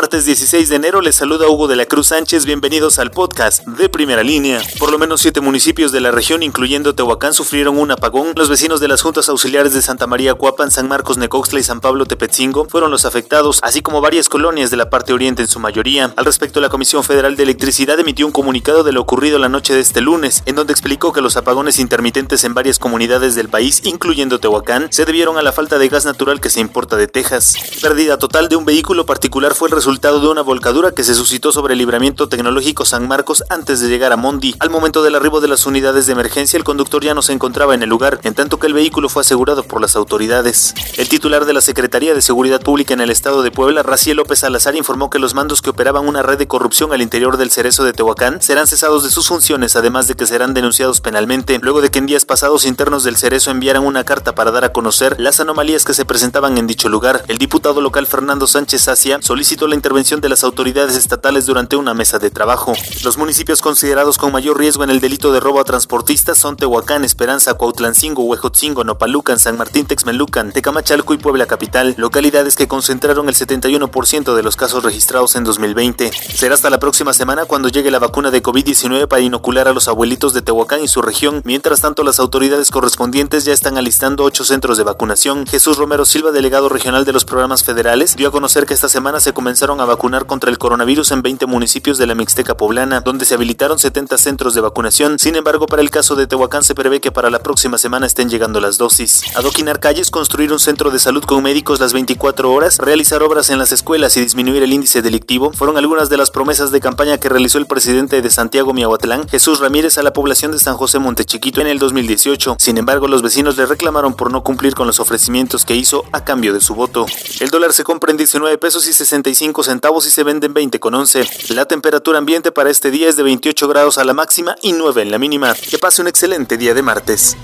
Martes 16 de enero les saluda Hugo de la Cruz Sánchez, bienvenidos al podcast de primera línea. Por lo menos siete municipios de la región, incluyendo Tehuacán, sufrieron un apagón. Los vecinos de las juntas auxiliares de Santa María Cuapan, San Marcos Necoxtla y San Pablo Tepetzingo fueron los afectados, así como varias colonias de la parte oriente en su mayoría. Al respecto, la Comisión Federal de Electricidad emitió un comunicado de lo ocurrido la noche de este lunes, en donde explicó que los apagones intermitentes en varias comunidades del país, incluyendo Tehuacán, se debieron a la falta de gas natural que se importa de Texas. Pérdida total de un vehículo particular fue el resultado de una volcadura que se suscitó sobre el libramiento tecnológico San Marcos antes de llegar a Mondi. Al momento del arribo de las unidades de emergencia, el conductor ya no se encontraba en el lugar, en tanto que el vehículo fue asegurado por las autoridades. El titular de la Secretaría de Seguridad Pública en el estado de Puebla, Raciel López Salazar, informó que los mandos que operaban una red de corrupción al interior del cerezo de Tehuacán serán cesados de sus funciones, además de que serán denunciados penalmente, luego de que en días pasados internos del cerezo enviaran una carta para dar a conocer las anomalías que se presentaban en dicho lugar. El diputado local Fernando Sánchez Asia solicitó la intervención de las autoridades estatales durante una mesa de trabajo. Los municipios considerados con mayor riesgo en el delito de robo a transportistas son Tehuacán, Esperanza, Cuautlancingo, Huejotzingo, Nopalucan, San Martín, Texmelucan, Tecamachalco y Puebla Capital, localidades que concentraron el 71% de los casos registrados en 2020. Será hasta la próxima semana cuando llegue la vacuna de COVID-19 para inocular a los abuelitos de Tehuacán y su región. Mientras tanto, las autoridades correspondientes ya están alistando ocho centros de vacunación. Jesús Romero Silva, delegado regional de los programas federales, dio a conocer que esta semana se a vacunar contra el coronavirus en 20 municipios de la Mixteca poblana, donde se habilitaron 70 centros de vacunación. Sin embargo, para el caso de Tehuacán se prevé que para la próxima semana estén llegando las dosis. Adoquinar calles, construir un centro de salud con médicos las 24 horas, realizar obras en las escuelas y disminuir el índice delictivo fueron algunas de las promesas de campaña que realizó el presidente de Santiago Miahuatlán, Jesús Ramírez, a la población de San José Montechiquito en el 2018. Sin embargo, los vecinos le reclamaron por no cumplir con los ofrecimientos que hizo a cambio de su voto. El dólar se compra en 19 pesos y 65 centavos y se venden 20 con 11. La temperatura ambiente para este día es de 28 grados a la máxima y 9 en la mínima. Que pase un excelente día de martes.